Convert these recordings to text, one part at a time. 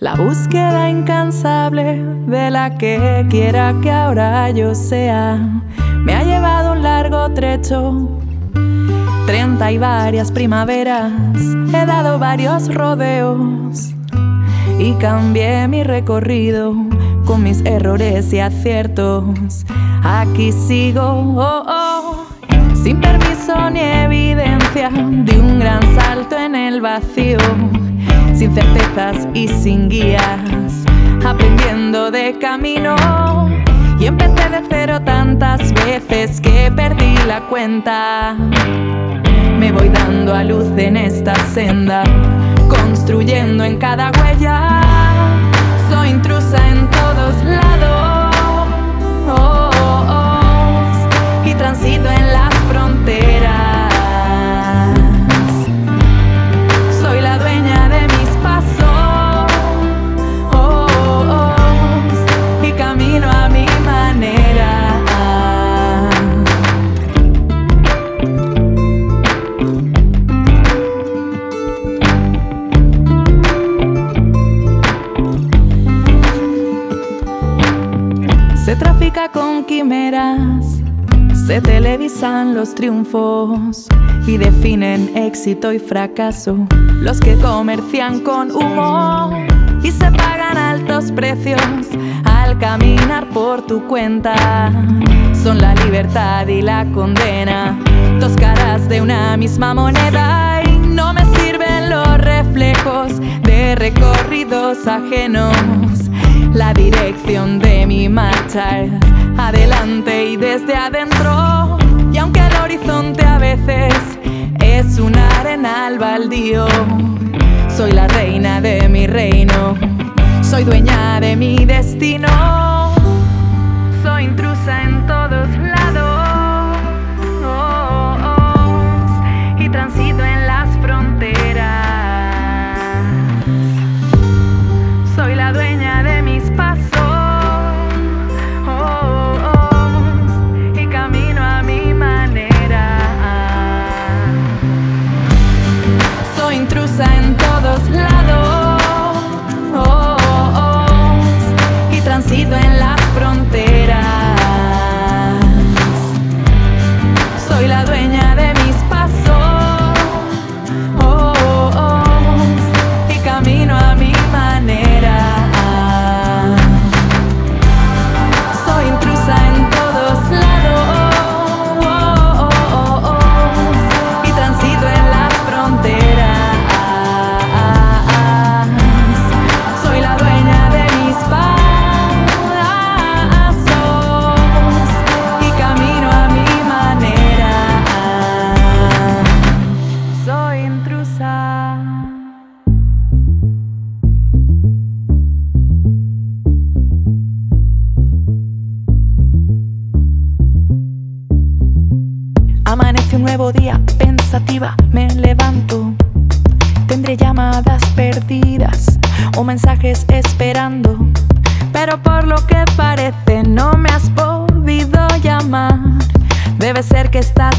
La búsqueda incansable de la que quiera que ahora yo sea me ha llevado un largo trecho. Treinta y varias primaveras, he dado varios rodeos y cambié mi recorrido con mis errores y aciertos. Aquí sigo, oh, oh, sin permiso ni evidencia de un gran salto en el vacío sin certezas y sin guías, aprendiendo de camino. Y empecé de cero tantas veces que perdí la cuenta. Me voy dando a luz en esta senda, construyendo en cada huella. Quimeras. Se televisan los triunfos y definen éxito y fracaso los que comercian con humo y se pagan altos precios al caminar por tu cuenta. Son la libertad y la condena, dos caras de una misma moneda y no me sirven los reflejos de recorridos ajenos la dirección de mi marcha adelante y desde adentro. Y aunque el horizonte a veces es un arenal baldío, soy la reina de mi reino, soy dueña de mi destino, soy intrusa en todos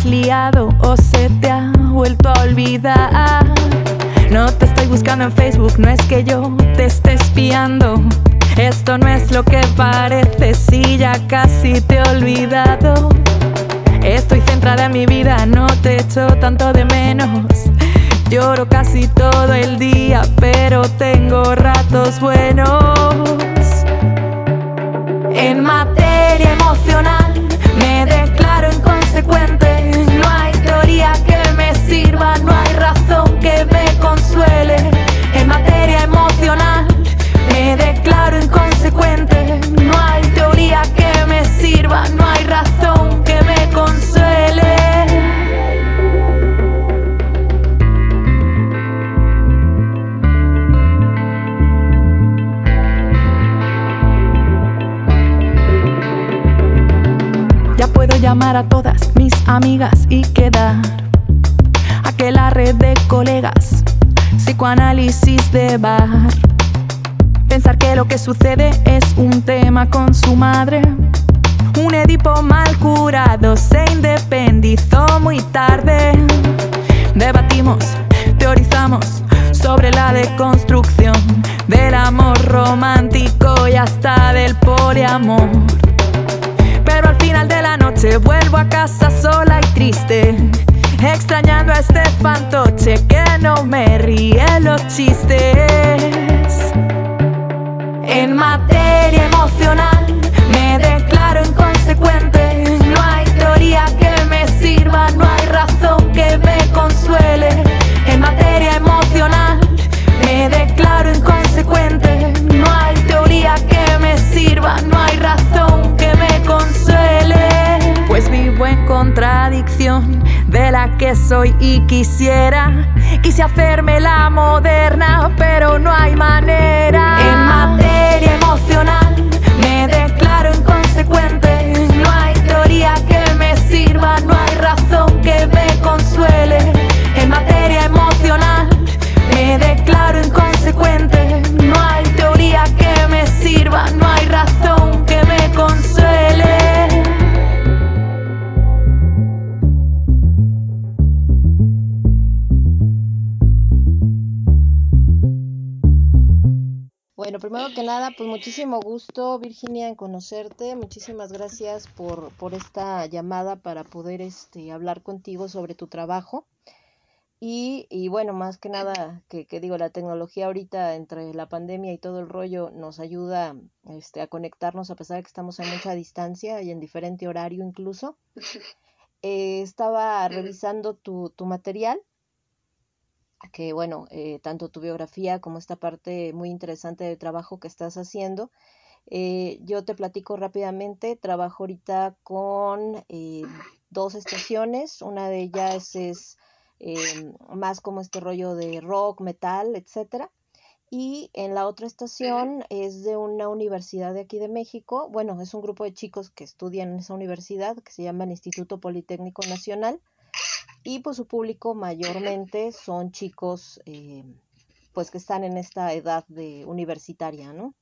o se te ha vuelto a olvidar. No te estoy buscando en Facebook, no es que yo te esté espiando. Esto no es lo que parece, si ya casi te he olvidado. Estoy centrada en mi vida, no te echo tanto de menos. Lloro casi todo el día, pero tengo ratos buenos. En materia emocional no hay razón que me consuele. En materia emocional me declaro inconsecuente. No hay teoría que me sirva, no hay razón que me consuele. Ya puedo llamar a todas mis amigas y quedar aquella red de colegas, psicoanálisis de bar. Pensar que lo que sucede es un tema con su madre. Un Edipo mal curado se independizó muy tarde. Debatimos, teorizamos sobre la deconstrucción del amor romántico y hasta del poliamor. Pero al final de la noche vuelvo a casa sola y triste, extrañando a este fantoche que no me ríe los chistes. En materia emocional me declaro inconsecuente, no hay teoría que me sirva, no hay razón que me consuele. En materia emocional me declaro inconsecuente, no hay teoría que me sirva, no hay razón que me consuele. Vivo en contradicción de la que soy y quisiera, quise hacerme la moderna, pero no hay manera. En materia nada, pues muchísimo gusto, Virginia, en conocerte. Muchísimas gracias por, por esta llamada para poder este, hablar contigo sobre tu trabajo. Y, y bueno, más que nada, que, que digo, la tecnología ahorita entre la pandemia y todo el rollo nos ayuda este, a conectarnos a pesar de que estamos a mucha distancia y en diferente horario incluso. Eh, estaba revisando tu, tu material que bueno, eh, tanto tu biografía como esta parte muy interesante del trabajo que estás haciendo. Eh, yo te platico rápidamente, trabajo ahorita con eh, dos estaciones, una de ellas es eh, más como este rollo de rock, metal, etcétera. Y en la otra estación es de una universidad de aquí de México. Bueno, es un grupo de chicos que estudian en esa universidad que se llama el Instituto Politécnico Nacional y pues su público mayormente son chicos eh, pues que están en esta edad de universitaria, ¿no?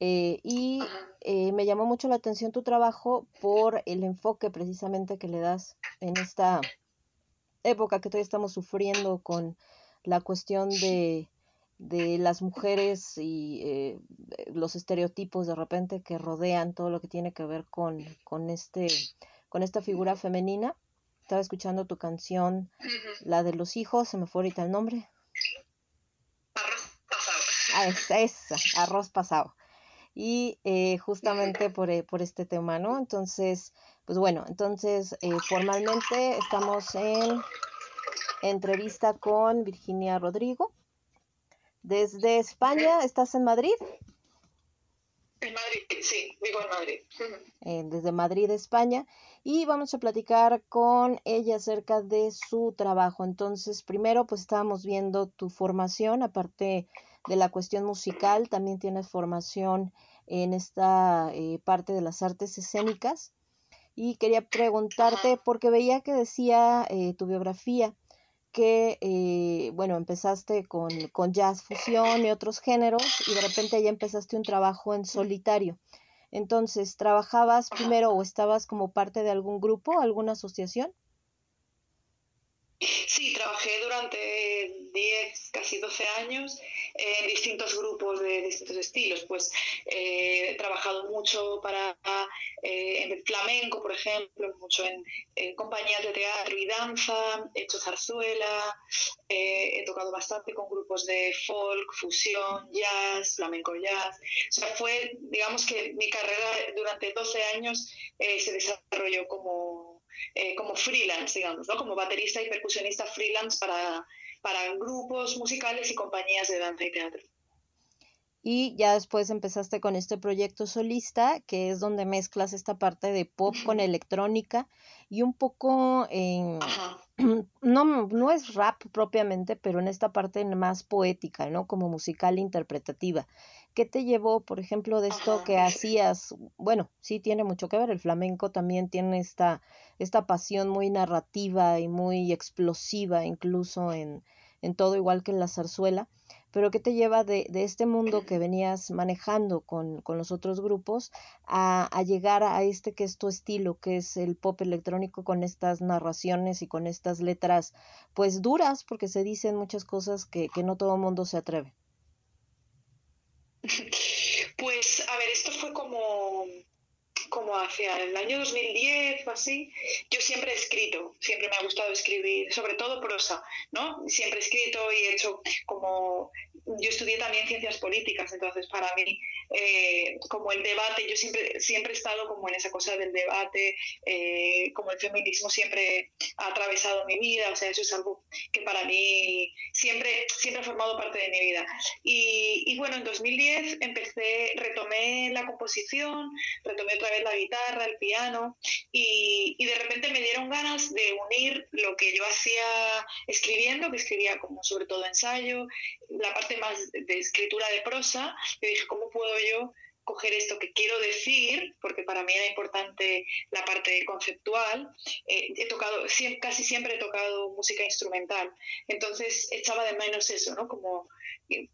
Eh, y eh, me llamó mucho la atención tu trabajo por el enfoque precisamente que le das en esta época que todavía estamos sufriendo con la cuestión de, de las mujeres y los estereotipos de repente que rodean todo lo que tiene que ver con, con, este, con esta figura femenina estaba escuchando tu canción, la de los hijos, se me fue ahorita el nombre. Arroz pasado. Ah, esa, esa, arroz pasado. Y eh, justamente por, eh, por, este tema, ¿no? Entonces, pues bueno, entonces eh, formalmente estamos en entrevista con Virginia Rodrigo. Desde España, ¿estás en Madrid? En Madrid, sí, vivo en Madrid. desde Madrid, España y vamos a platicar con ella acerca de su trabajo. Entonces, primero, pues estábamos viendo tu formación, aparte de la cuestión musical, también tienes formación en esta eh, parte de las artes escénicas. Y quería preguntarte, porque veía que decía eh, tu biografía que, eh, bueno, empezaste con, con jazz fusión y otros géneros y de repente ya empezaste un trabajo en solitario. Entonces, ¿trabajabas primero o estabas como parte de algún grupo, alguna asociación? Sí, trabajé durante 10, casi 12 años en distintos grupos de distintos estilos. Pues eh, he trabajado mucho para eh, en flamenco, por ejemplo, mucho en, en, compañías de teatro y danza, he hecho zarzuela, eh, he tocado bastante con grupos de folk, fusión, jazz, flamenco jazz. O sea, fue, digamos que mi carrera durante 12 años se desarrolló como eh, como freelance, digamos, ¿no? como baterista y percusionista freelance para, para grupos musicales y compañías de danza y teatro. Y ya después empezaste con este proyecto solista, que es donde mezclas esta parte de pop con electrónica y un poco en... No, no es rap propiamente, pero en esta parte más poética, ¿no? Como musical interpretativa. ¿Qué te llevó, por ejemplo, de esto que hacías? Bueno, sí tiene mucho que ver, el flamenco también tiene esta, esta pasión muy narrativa y muy explosiva, incluso en, en todo, igual que en la zarzuela pero ¿qué te lleva de, de este mundo que venías manejando con, con los otros grupos a, a, llegar a este que es tu estilo, que es el pop electrónico con estas narraciones y con estas letras pues duras, porque se dicen muchas cosas que, que no todo el mundo se atreve? Pues, a ver, esto fue como como hacia el año 2010 o así, yo siempre he escrito, siempre me ha gustado escribir, sobre todo prosa, ¿no? Siempre he escrito y he hecho como yo estudié también ciencias políticas, entonces para mí, eh, como el debate, yo siempre, siempre he estado como en esa cosa del debate, eh, como el feminismo siempre ha atravesado mi vida, o sea, eso es algo que para mí siempre, siempre ha formado parte de mi vida. Y, y bueno, en 2010 empecé, retomé la composición, retomé otra vez la guitarra, el piano, y, de repente me dieron ganas de unir lo que yo hacía escribiendo, que escribía como sobre todo ensayo, la parte más de escritura de prosa, yo dije, ¿cómo puedo yo coger esto que quiero decir, porque para mí era importante la parte conceptual, eh, he tocado, casi siempre he tocado música instrumental, entonces echaba de menos eso, ¿no? Como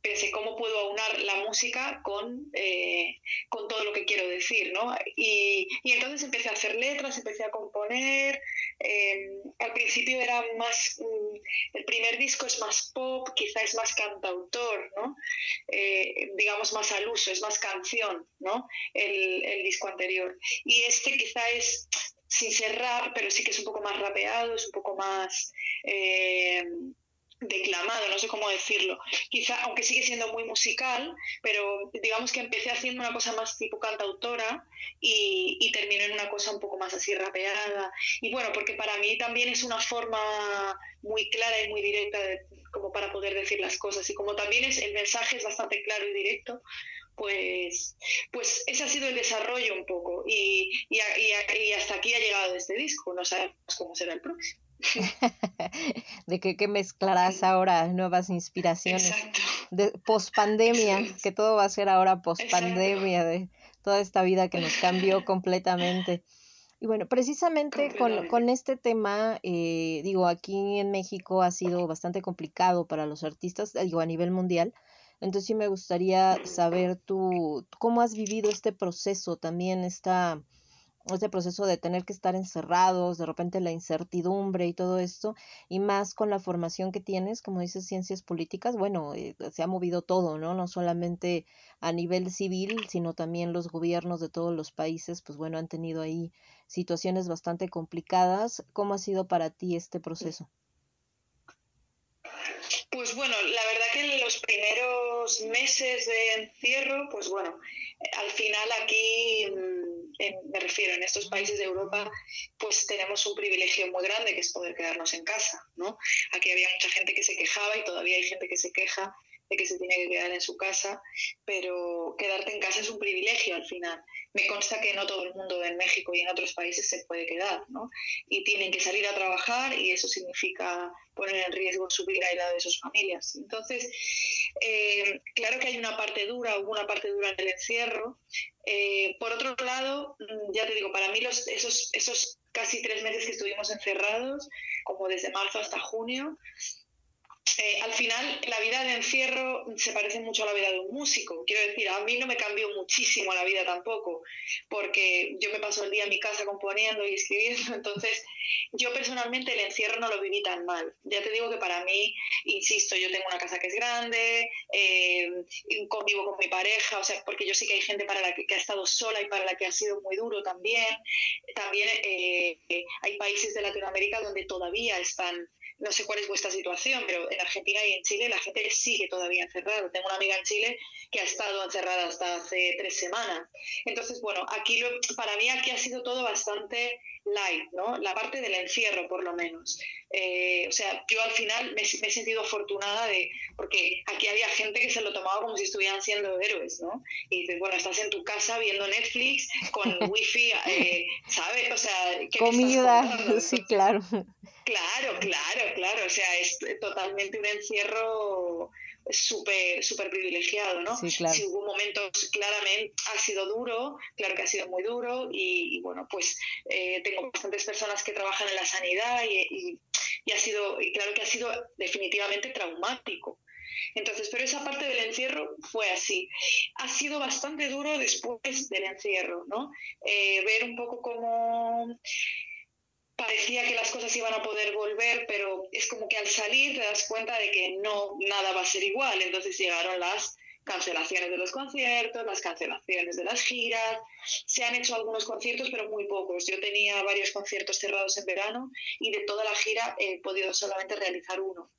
pensé cómo puedo aunar la música con, eh, con todo lo que quiero decir, ¿no? Y, y, entonces empecé a hacer letras, empecé a componer. Eh, al principio era más, mm, el primer disco es más pop, quizá es más cantautor, ¿no? Eh, digamos más al uso, es más canción, ¿no? El, el disco anterior. Y este quizá es sin ser rap, pero sí que es un poco más rapeado, es un poco más declamado, no sé cómo decirlo. Quizá, aunque sigue siendo muy musical, pero digamos que empecé haciendo una cosa más tipo cantautora y, y terminó en una cosa un poco más así rapeada. Y bueno, porque para mí también es una forma muy clara y muy directa de, como para poder decir las cosas. Y como también es el mensaje es bastante claro y directo, pues, pues ese ha sido el desarrollo un poco. Y, y, y hasta aquí ha llegado este disco. No sabemos cómo será el próximo. de que, mezclarás ahora nuevas inspiraciones. De post pandemia, que todo va a ser ahora post pandemia, de toda esta vida que nos cambió completamente. Y bueno, precisamente con, con este tema, eh, digo, aquí en México ha sido bastante complicado para los artistas, digo, a nivel mundial. Entonces sí me gustaría saber tú, cómo has vivido este proceso, también esta este proceso de tener que estar encerrados, de repente la incertidumbre y todo esto, y más con la formación que tienes, como dices, ciencias políticas, bueno, eh, se ha movido todo, ¿no? No solamente a nivel civil, sino también los gobiernos de todos los países, pues bueno, han tenido ahí situaciones bastante complicadas. ¿Cómo ha sido para ti este proceso? Pues bueno, la verdad los primeros meses de encierro, pues bueno, al final aquí, mm, me refiero, en estos países de Europa, pues tenemos un privilegio muy grande que es poder quedarnos en casa, ¿no? Aquí había mucha gente que se quejaba y todavía hay gente que se queja de que se tiene que quedar en su casa, pero quedarte en casa es un privilegio al final. Me consta que no todo el mundo en México y en otros países se puede quedar, ¿no? Y tienen que salir a trabajar y eso significa poner en riesgo su vida y la de sus familias. Entonces, eh, claro que hay una parte dura, hubo una parte dura en el encierro. Eh, por otro lado, mm, ya te digo, para mí esos, esos casi tres meses que estuvimos encerrados, como desde marzo hasta junio, eh, al final la vida de encierro se parece mucho a la vida de un músico. Quiero decir, a mí no me cambió muchísimo la vida tampoco, porque yo me paso el día en mi casa componiendo y escribiendo, entonces yo personalmente el encierro no lo viví tan mal. Ya te digo que para mí, insisto, yo tengo una casa que es grande, eh, convivo con mi pareja, o sea, porque yo sé que hay gente para la que, ha estado sola y para la que ha sido muy duro también. También eh, hay países de Latinoamérica donde todavía están no sé cuál es vuestra situación, pero en Argentina y en Chile la gente sigue todavía encerrada. Tengo una amiga en Chile que ha estado encerrada hasta hace tres semanas. Entonces, bueno, aquí lo, para mí aquí ha sido todo bastante light, ¿no? La parte del encierro, por lo menos. Eh, o sea, yo al final me, he sentido afortunada de, porque aquí había gente que se lo tomaba como si estuvieran siendo héroes, ¿no? Y dices, bueno, estás en tu casa viendo Netflix con wifi, eh, ¿sabes? O sea, ¿qué Comida, sí, claro. Claro, claro, claro. O sea, es totalmente un encierro súper súper privilegiado, ¿no? Sí, claro. Si hubo momentos, claramente ha sido duro, claro que ha sido muy duro y, bueno, pues eh, tengo bastantes personas que trabajan en la sanidad y, y, ha sido, y claro que ha sido definitivamente traumático. Entonces, pero esa parte del encierro fue así. Ha sido bastante duro después del encierro, ¿no? Eh, ver un poco cómo parecía que las cosas iban a poder volver, pero es como que al salir te das cuenta de que no, nada va a ser igual. Entonces llegaron las cancelaciones de los conciertos, las cancelaciones de las giras. Se han hecho algunos conciertos, pero muy pocos. Yo tenía varios conciertos cerrados en verano y de toda la gira he podido solamente realizar uno.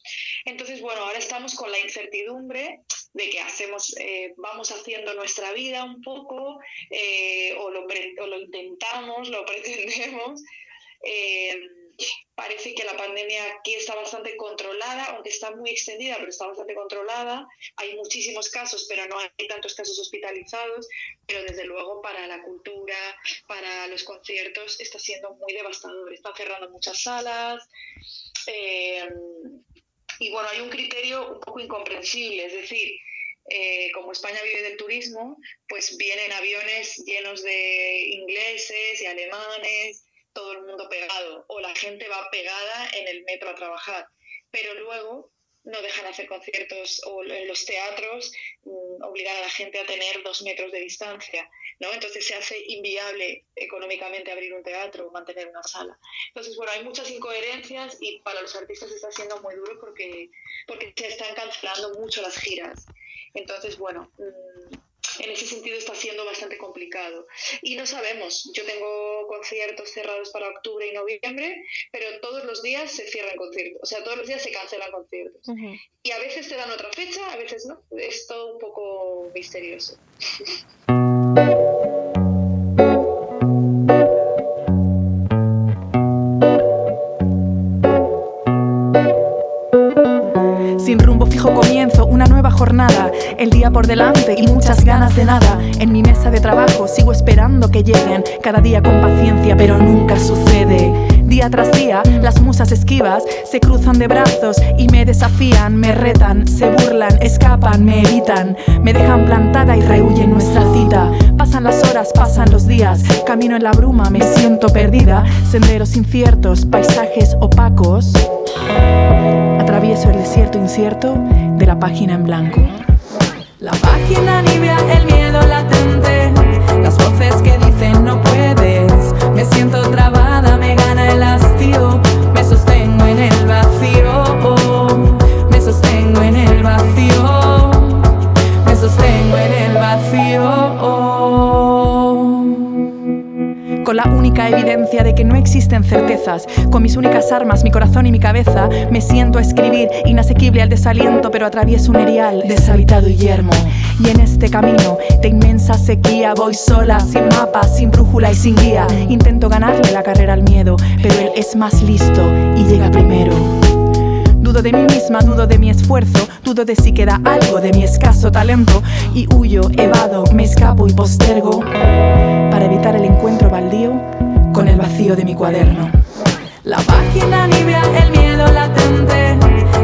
Entonces, bueno, ahora estamos con la incertidumbre de que hacemos, eh, vamos haciendo nuestra vida un poco, eh, o, lo, o, lo, intentamos, lo pretendemos. Eh, parece que la pandemia aquí está bastante controlada, aunque está muy extendida, pero está bastante controlada. Hay muchísimos casos, pero no hay tantos casos hospitalizados. Pero desde luego para la cultura, para los conciertos, está siendo muy devastador. Están cerrando muchas salas. Eh, y bueno, hay un criterio un poco incomprensible, es decir, eh, como España vive del turismo, pues vienen aviones llenos de ingleses y alemanes todo el mundo pegado o la gente va pegada en el metro a trabajar, pero luego no dejan hacer conciertos o en los teatros mm, obligan a la gente a tener dos metros de distancia, ¿no? Entonces se hace inviable económicamente abrir un teatro o mantener una sala. Entonces, bueno, hay muchas incoherencias y para los artistas está siendo muy duro porque, porque se están cancelando mucho las giras. Entonces, bueno, mm, en ese sentido está siendo bastante complicado. Y no sabemos, yo tengo conciertos cerrados para octubre y noviembre, pero todos los días se cierran conciertos, o sea, todos los días se cancelan conciertos. Y a veces te dan otra fecha, a veces no. Es todo un poco misterioso. comienzo una nueva jornada, el día por delante y muchas ganas de nada. En mi mesa de trabajo sigo esperando que lleguen, cada día con paciencia, pero nunca sucede. Día tras día, las musas esquivas se cruzan de brazos y me desafían, me retan, se burlan, escapan, me evitan, me dejan plantada y rehuyen nuestra cita. Pasan las horas, pasan los días, camino en la bruma, me siento perdida, senderos inciertos, paisajes opacos. Atravieso el desierto incierto de la página en blanco. La página nibia, el miedo latente, las voces que dicen no puedes. No existen certezas. Con mis únicas armas, mi corazón y mi cabeza, me siento a escribir, inasequible al desaliento, pero atravieso un erial deshabitado y yermo. Y en este camino de inmensa sequía voy sola, sin mapa, sin brújula y sin guía. Intento ganarle la carrera al miedo, pero él es más listo y llega primero. Dudo de mí misma, dudo de mi esfuerzo, dudo de si queda algo de mi escaso talento y huyo, evado, me escapo y postergo para evitar el encuentro baldío con el vacío de mi cuaderno. La página nibia, el miedo latente,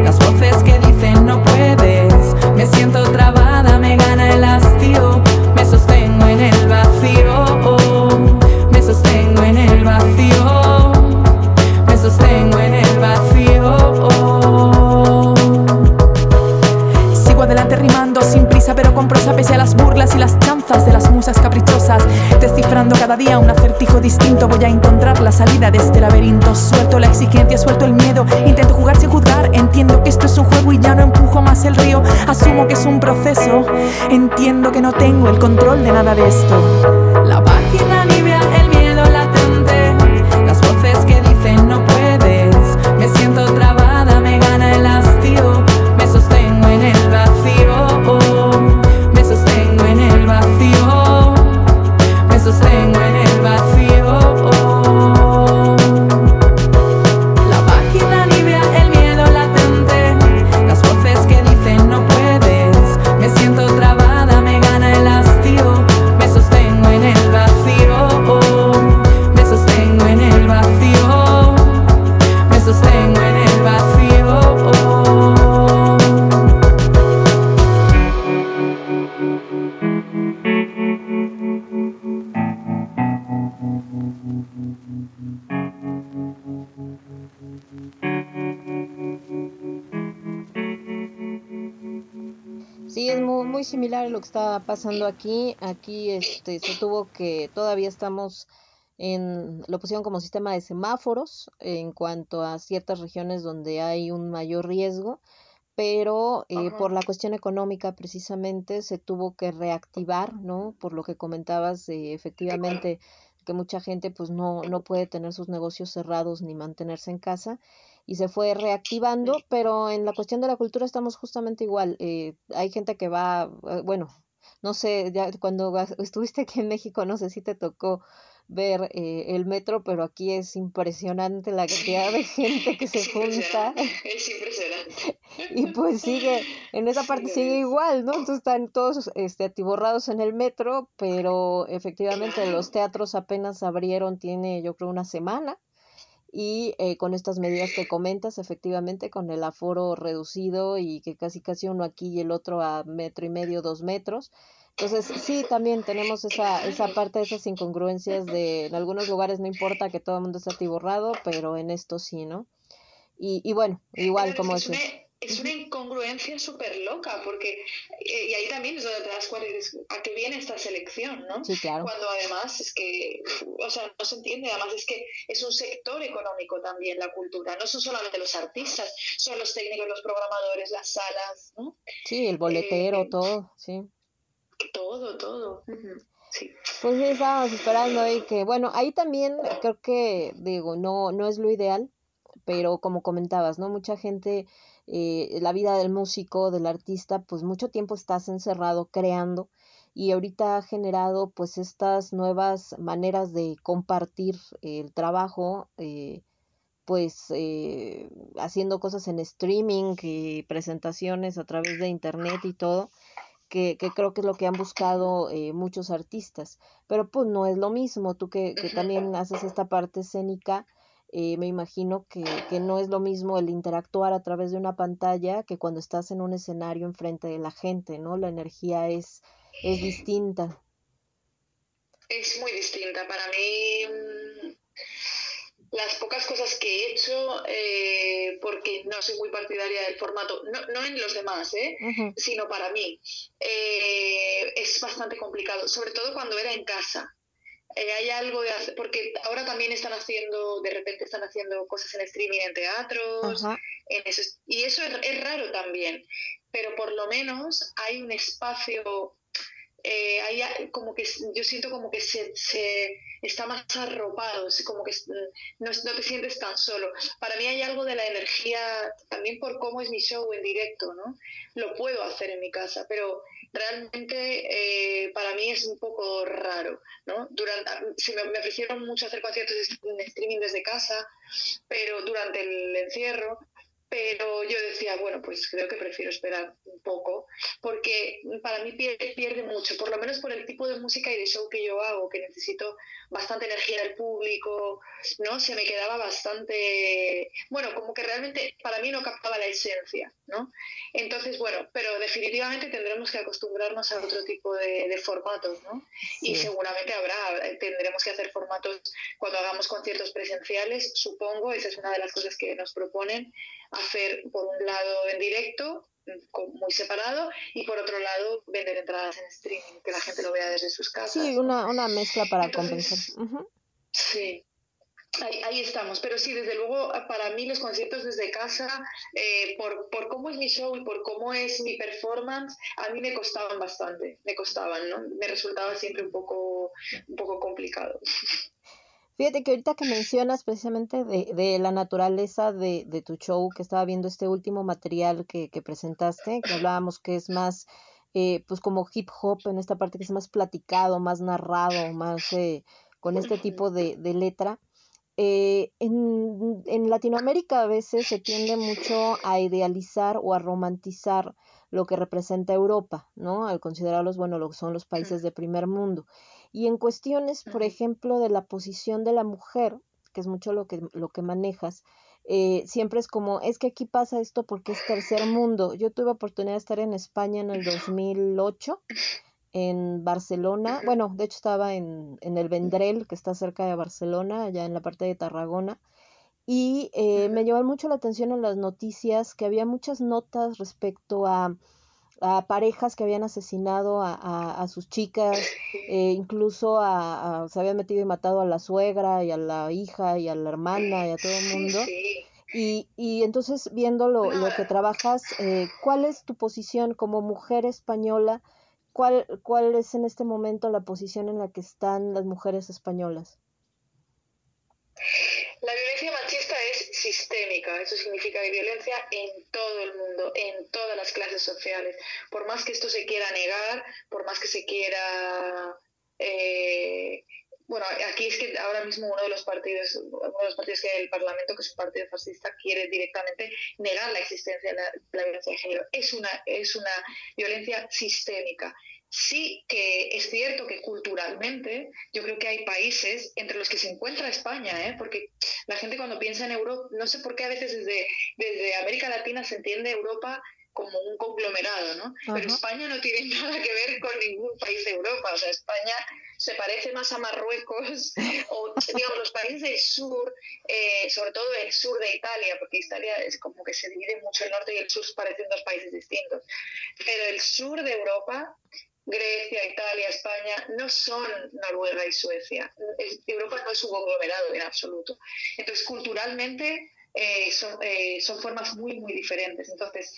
las voces que dicen no puedes, me siento trabada, me gana el hastío, me sostengo en el vacío, me sostengo en el vacío, con prosa pese a las burlas y las chanzas de las musas caprichosas. Descifrando cada día un acertijo distinto voy a encontrar la salida de este laberinto. Suelto la exigencia suelto el miedo. Intento jugar sin juzgar. Entiendo que esto es un juego y ya no empujo más el río. Asumo que es un proceso. Entiendo que no tengo el control de nada de esto. La página nibia el lo que está pasando aquí. Aquí este, se tuvo que, todavía estamos en, lo pusieron como sistema de semáforos en cuanto a ciertas regiones donde hay un mayor riesgo, pero eh, por la cuestión económica precisamente se tuvo que reactivar, ¿no? Por lo que comentabas, eh, efectivamente que mucha gente pues no, no puede tener sus negocios cerrados ni mantenerse en casa y se fue reactivando, pero en la cuestión de la cultura estamos justamente igual. Eh, hay gente que va, eh, bueno, no sé, ya cuando estuviste aquí en México, no sé si te tocó ver eh, el metro, pero aquí es impresionante la cantidad de gente que se junta. Es impresionante. Y pues sigue, en esa parte sigue igual, ¿no? Entonces están todos este, atiborrados en el metro, pero efectivamente los teatros apenas abrieron, tiene yo creo una semana. Y eh, con estas medidas que comentas, efectivamente, con el aforo reducido y que casi casi uno aquí y el otro a metro y medio, dos metros, entonces, sí, también tenemos esa, esa parte esas incongruencias de en algunos lugares no importa que todo el mundo esté atiborrado, pero en esto sí, ¿no? Y, y bueno, igual como es una incongruencia súper loca, porque, eh, y ahí también es donde te das cuenta a qué viene esta selección, ¿no? Sí, claro. Cuando además es que, o sea, no se entiende, además es que es un sector económico también la cultura, no son solamente los artistas, son los técnicos, los programadores, las salas, ¿no? Sí, el boletero, eh, todo, sí. Todo, todo. Sí. Pues sí, estábamos esperando ahí que, bueno, ahí también creo que, digo, no, no es lo ideal, pero como comentabas, ¿no? Mucha gente, eh, la vida del músico, del artista, pues mucho tiempo estás encerrado creando y ahorita ha generado pues estas nuevas maneras de compartir el trabajo, eh, pues eh, haciendo cosas en streaming y presentaciones a través de internet y todo que, que, creo que es lo que han buscado eh, muchos artistas. Pero pues no es lo mismo, tú que, que también haces esta parte escénica, eh, me imagino que, que, no es lo mismo el interactuar a través de una pantalla que cuando estás en un escenario enfrente de la gente, ¿no? La energía es, es distinta. Es muy distinta. Para mí, las pocas cosas que he hecho, eh, porque no soy muy partidaria del formato, no, no en los demás, ¿eh? sino para mí, eh, es bastante complicado, sobre todo cuando era en casa. Eh, hay algo de hacer, porque ahora también están haciendo, de repente están haciendo cosas en streaming en teatros, en eso, y eso es, es raro también, pero por lo menos hay un espacio eh, hay como que yo siento como que se, se está más arropado, como que no, no, te sientes tan solo. Para mí hay algo de la energía, también por cómo es mi show en directo, ¿no? Lo puedo hacer en mi casa, pero realmente eh, para mí es un poco raro, ¿no? Durante, se me, me ofrecieron mucho hacer conciertos en streaming desde casa, pero durante el encierro pero yo decía, bueno, pues creo que prefiero esperar un poco, porque para mí pierde, mucho, por lo menos por el tipo de música y de show que yo hago, que necesito bastante energía del público, ¿no? Se me quedaba bastante, bueno, como que realmente para mí no captaba la esencia, ¿no? Entonces, bueno, pero definitivamente tendremos que acostumbrarnos a otro tipo de, formatos, ¿no? Y seguramente habrá, tendremos que hacer formatos cuando hagamos conciertos presenciales, supongo, esa es una de las cosas que nos proponen, hacer por un lado en directo, muy separado, y por otro lado vender entradas en streaming, que la gente lo vea desde sus casas. Sí, una, una mezcla para compensar. Sí. Ahí, estamos, pero sí, desde luego, para mí los conciertos desde casa, eh, por, por cómo es mi show y por cómo es mi performance, a mí me costaban bastante, me costaban, ¿no? Me resultaba siempre un poco, un poco complicado. Fíjate que ahorita que mencionas precisamente de, de la naturaleza de, de, tu show, que estaba viendo este último material que, que presentaste, que hablábamos que es más, eh, pues como hip hop, en esta parte que es más platicado, más narrado, más eh, con este tipo de, de letra. Eh, en, en, Latinoamérica a veces se tiende mucho a idealizar o a romantizar lo que representa Europa, ¿no? Al considerarlos, bueno, lo que son los países de primer mundo. Y en cuestiones, por ejemplo, de la posición de la mujer, que es mucho lo que, lo que manejas, eh, siempre es como, es que aquí pasa esto porque es tercer mundo. Yo tuve oportunidad de estar en España en el 2008, en Barcelona, bueno, de hecho estaba en, en el Vendrell, que está cerca de Barcelona, allá en la parte de Tarragona, y eh, me llamó mucho la atención en las noticias que había muchas notas respecto a a parejas que habían asesinado a, a, sus chicas, eh, incluso a, se habían metido y matado a la suegra y a la hija y a la hermana y a todo el mundo. Y, y entonces, viendo lo, lo que trabajas, eh, ¿cuál es tu posición como mujer española? ¿Cuál, ¿Cuál es en este momento la posición en la que están las mujeres españolas? La violencia machista es sistémica, eso significa que violencia en todo el mundo, en todas las clases sociales. Por más que esto se quiera negar, por más que se quiera eh, bueno, aquí es que ahora mismo uno de los partidos, uno de los partidos que el Parlamento, que es un partido fascista, quiere directamente negar la existencia de la, violencia de género. Es una, es una violencia sistémica. Sí que es cierto que culturalmente yo creo que hay países entre los que se encuentra España, ¿eh? porque la gente cuando piensa en Europa, no sé por qué a veces desde, desde América Latina se entiende Europa como un conglomerado, ¿no? Pero España no tiene nada que ver con ningún país de Europa. O sea, España se parece más a Marruecos o, digamos, los países del sur, eh, sobre todo el sur de Italia, porque Italia es como que se divide mucho el norte y el sur parecen dos países distintos. Pero el sur de Europa Grecia, Italia, España no son Noruega y Suecia. Europa no es un conglomerado en absoluto. Entonces, culturalmente eh, son, eh, son formas muy, muy diferentes. Entonces,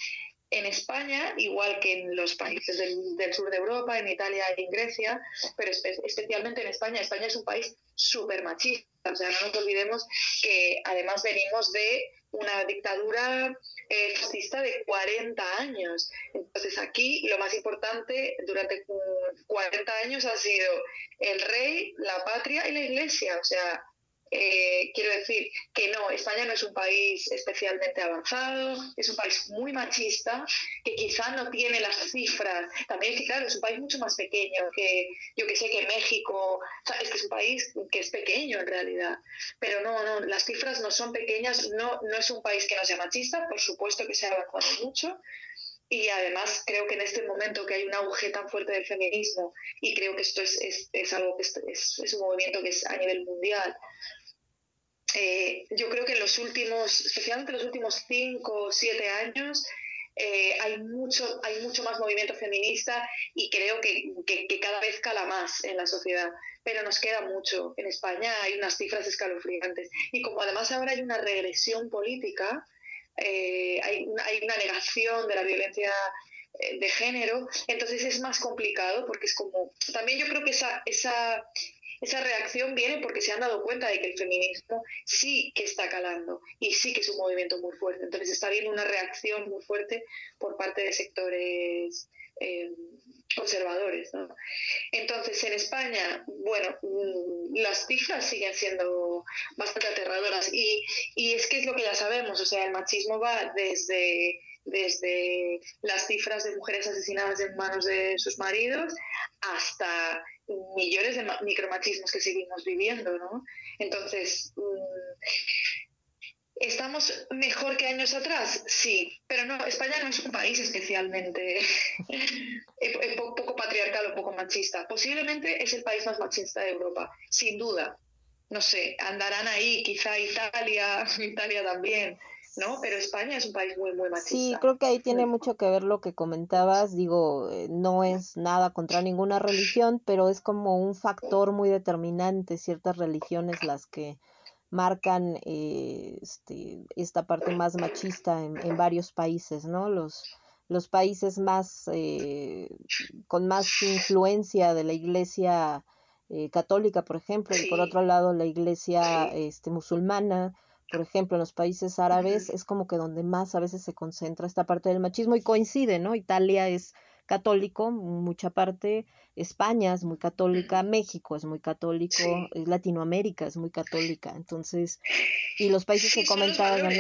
en España, igual que en los países del, sur de Europa, en Italia y en Grecia, pero especialmente en España, España es un país súper machista. O sea, no nos olvidemos que además venimos de una dictadura eh, fascista de 40 años. Entonces aquí lo más importante durante 40 años ha sido el rey, la patria y la iglesia. O sea, eh, quiero decir que no, España no es un país especialmente avanzado, es un país muy machista, que quizá no tiene las cifras. También es claro, es un país mucho más pequeño que, yo que sé, que México. es que es un país que es pequeño en realidad. Pero no, no, las cifras no son pequeñas, no, no es un país que no sea machista, por supuesto que se ha avanzado mucho, y además creo que en este momento que hay un auge tan fuerte del feminismo y creo que esto es, es, es algo que es, es, un movimiento que es a nivel mundial eh, yo creo que en los últimos, especialmente en los últimos cinco o siete años, eh, hay, mucho, hay mucho más movimiento feminista y creo que, que, cada vez cala más en la sociedad. Pero nos queda mucho. En España hay unas cifras escalofriantes. Y como además ahora hay una regresión política, eh, hay, hay una negación de la violencia de género, entonces es más complicado porque es como, también yo creo que esa, esa, esa reacción viene porque se han dado cuenta de que el feminismo sí que está calando y sí que es un movimiento muy fuerte. Entonces está habiendo una reacción muy fuerte por parte de sectores eh, conservadores. Entonces en España, bueno, mm, las cifras siguen siendo bastante aterradoras y, y es que es lo que ya sabemos, o sea, el machismo va desde desde las cifras de mujeres asesinadas en manos de sus maridos hasta millones de micromachismos que seguimos viviendo, ¿no? Entonces, mm, ¿estamos mejor que años atrás? Sí, pero no, España no es un país especialmente eh, poco patriarcal o poco machista. Posiblemente es el país más machista de Europa, sin duda. No sé, andarán ahí, quizá Italia, Italia también, ¿no? Pero España es un país muy, muy machista. Sí, creo que ahí tiene mucho que ver lo que comentabas. Digo, eh, no es nada contra ninguna religión, pero es como un factor muy determinante, ciertas religiones las que marcan eh, este, esta parte más machista en, en, varios países, ¿no? Los, los países más, eh, con más influencia de la iglesia católica, por ejemplo, y por otro lado la iglesia este, musulmana, por ejemplo, en los países árabes es como que donde más a veces se concentra esta parte del machismo y coincide, ¿no? Italia es católico, mucha parte, España es muy católica, México es muy católico, Latinoamérica es muy católica, entonces, y los países que comentaban ¿no?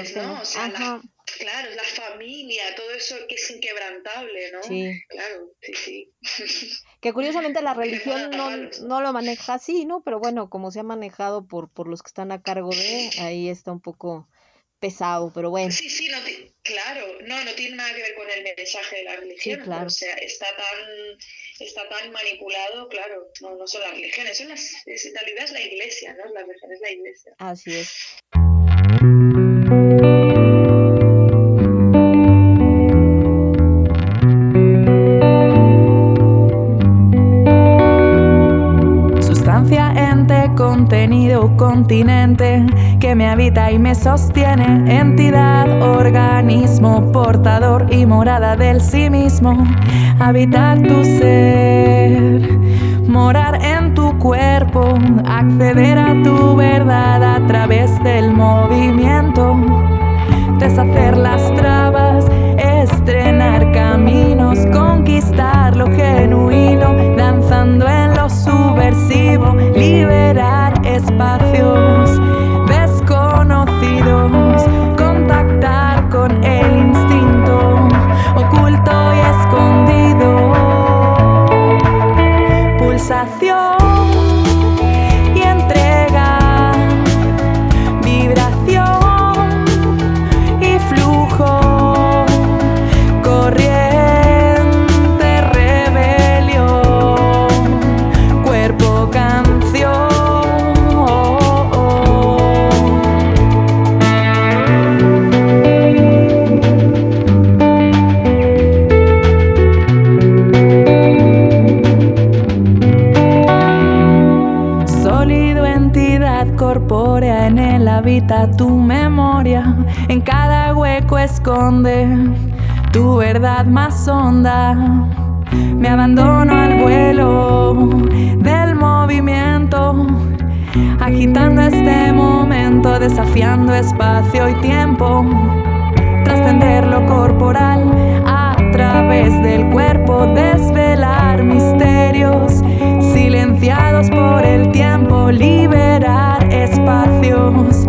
claro, la familia, todo eso que es inquebrantable, ¿no? Sí. Claro, sí, sí. Que curiosamente la religión no, no lo maneja así, ¿no? Pero bueno, como se ha manejado por, por los que están a cargo de, ahí está un poco pesado, pero bueno. Sí, sí, no claro, no, no tiene nada que ver con el mensaje de la religión, claro. o sea, está tan, está tan manipulado, claro, no, no son las religiones, son las, en realidad es la iglesia, ¿no? La religión es la iglesia. Así es. Contenido, continente que me habita y me sostiene, entidad, organismo, portador y morada del sí mismo, habitar tu ser, morar en tu cuerpo, acceder a tu verdad a través del movimiento, deshacer las trabas, estrenar caminos, conquistar lo genuino, danzando en lo subversivo, liberar espacios Me abandono al vuelo del movimiento, agitando este momento, desafiando espacio y tiempo, trascender lo corporal a través del cuerpo, desvelar misterios silenciados por el tiempo, liberar espacios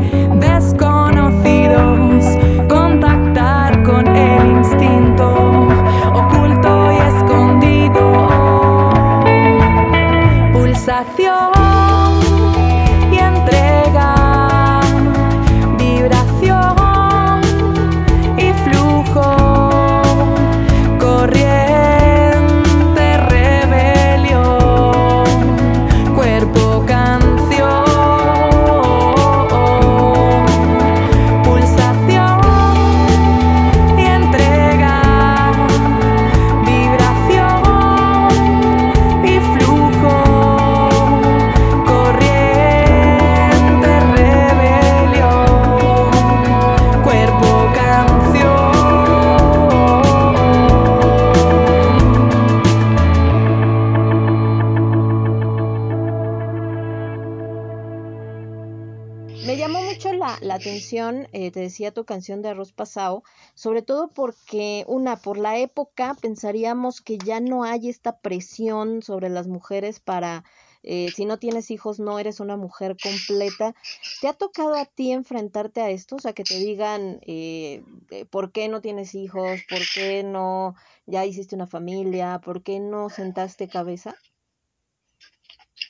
te decía tu canción de Arroz Pasado, sobre todo porque, una, por la época pensaríamos que ya no hay esta presión sobre las mujeres para, eh, si no tienes hijos, no eres una mujer completa. ¿Te ha tocado a ti enfrentarte a esto? O sea, que te digan, eh, ¿por qué no tienes hijos? ¿Por qué no ya hiciste una familia? ¿Por qué no sentaste cabeza?